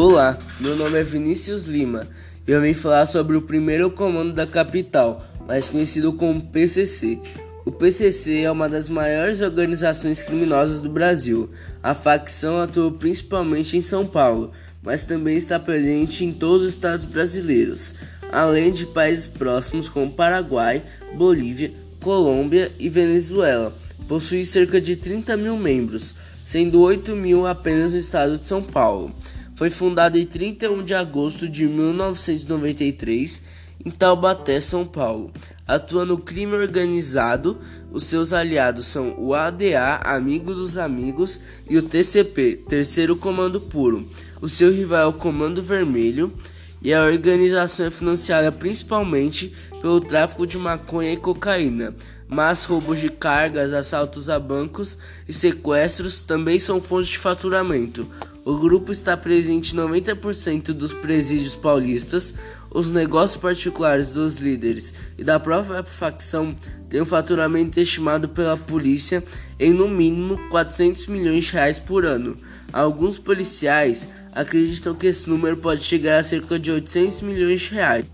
Olá, meu nome é Vinícius Lima e eu vim falar sobre o primeiro comando da capital, mais conhecido como PCC. O PCC é uma das maiores organizações criminosas do Brasil. A facção atua principalmente em São Paulo, mas também está presente em todos os estados brasileiros, além de países próximos como Paraguai, Bolívia, Colômbia e Venezuela. Possui cerca de 30 mil membros, sendo 8 mil apenas no estado de São Paulo. Foi fundado em 31 de agosto de 1993 em Taubaté, São Paulo. Atua no crime organizado. Os seus aliados são o ADA, Amigo dos Amigos, e o TCP, Terceiro Comando Puro. O seu rival é o Comando Vermelho. E a organização é financiada principalmente pelo tráfico de maconha e cocaína, mas roubos de cargas, assaltos a bancos e sequestros também são fontes de faturamento. O grupo está presente em 90% dos presídios paulistas. Os negócios particulares dos líderes e da própria facção têm um faturamento estimado pela polícia em no mínimo 400 milhões de reais por ano. Alguns policiais acreditam que esse número pode chegar a cerca de 800 milhões de reais.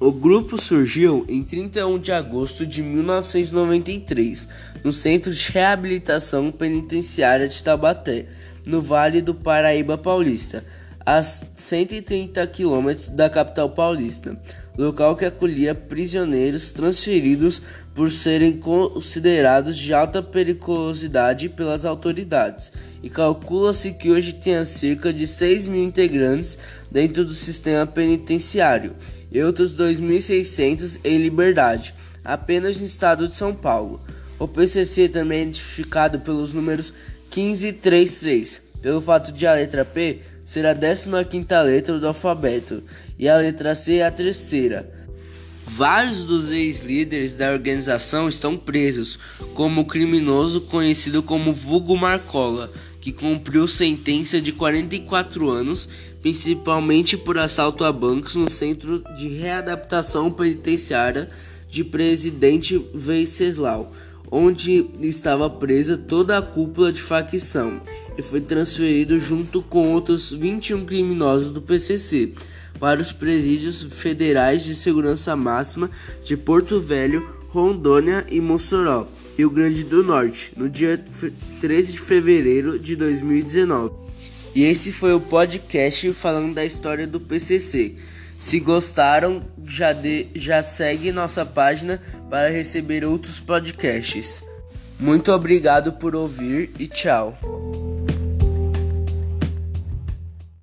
O grupo surgiu em 31 de agosto de 1993 no Centro de Reabilitação Penitenciária de Taubaté no Vale do Paraíba Paulista, a 130 quilômetros da capital paulista, local que acolhia prisioneiros transferidos por serem considerados de alta periculosidade pelas autoridades, e calcula-se que hoje tenha cerca de 6 mil integrantes dentro do sistema penitenciário e outros 2.600 em liberdade, apenas no estado de São Paulo. O PCC também é identificado pelos números 1533, pelo fato de a letra P ser a 15 letra do alfabeto e a letra C a terceira. Vários dos ex-líderes da organização estão presos, como o criminoso conhecido como Vugo Marcola, que cumpriu sentença de 44 anos, principalmente por assalto a bancos no Centro de Readaptação Penitenciária de Presidente Venceslau onde estava presa toda a cúpula de facção e foi transferido junto com outros 21 criminosos do PCC para os presídios federais de segurança máxima de Porto Velho, Rondônia e Mossoró, Rio Grande do Norte, no dia 13 de fevereiro de 2019. E esse foi o podcast falando da história do PCC. Se gostaram, já, de, já segue nossa página para receber outros podcasts. Muito obrigado por ouvir e tchau.